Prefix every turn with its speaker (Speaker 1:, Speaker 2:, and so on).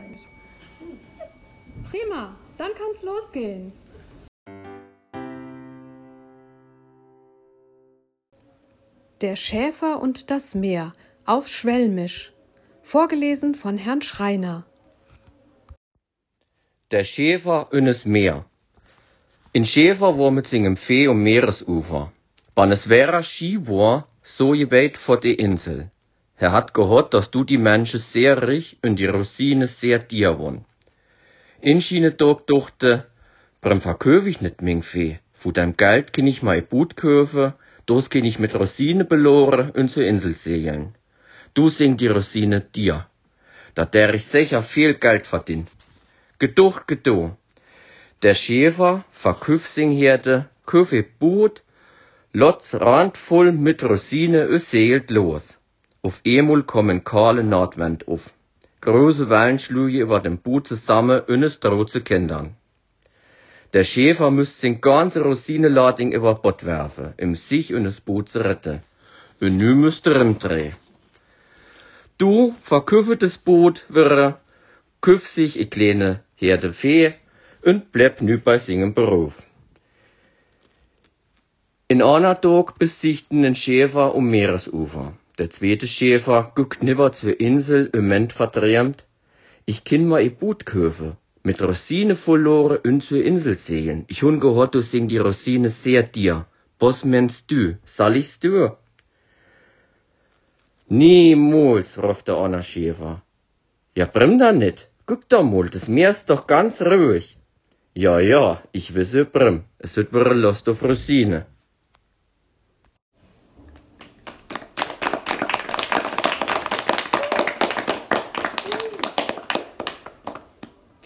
Speaker 1: gleich. Prima, dann kann's losgehen. Der Schäfer und das Meer auf Schwelmisch. Vorgelesen von Herrn Schreiner.
Speaker 2: Der Schäfer und das Meer. In Schäfer wo mit singem Fee um Meeresufer. Wann es wäre Schibor, so je weit vor die Insel. Er hat gehört, dass du die Menschen sehr rich und die Rosine sehr dir won. In Schiene Tag dachte, beim verköf ich nicht mein Fee. Von deinem Geld kann ich mein Boot kaufen, das kann ich mit Rosine beloren und zur Insel segeln. Du sing die Rosine dir. Da der ich sicher viel Geld verdien. Geducht, gedo. Der Schäfer verküff sing Herde, küffe Boot, Lotz randvoll mit Rosine und segelt los. Auf einmal kommen kahle Nordwind auf. Große Wellen schlugen über dem Boot zusammen und es droht zu kindern. Der Schäfer müsste den ganze Rosinelading über Bord werfen, um sich und das Boot zu retten. Und nu müsste er drehen. Du das Boot, wäre, küff sich i kleine Herde Fee und bleib nu bei singen Beruf. In einer Tag besichten den Schäfer um Meeresufer. Der zweite Schäfer guckt nibber zur Insel im Ment verdrämt. Ich kin ma i Boot kaufen, mit Rosine verloren und zur Insel segeln. Ich hun gehört, du sing die Rosine sehr dir. Was meinst du? Soll ich's du? Niemals, ruft der Anna Schäfer. Ja, brimm da nit. Guck da mal, das Meer ist doch ganz ruhig. Ja, ja, ich wisse brimm. Es wird mir Lust auf Rosine.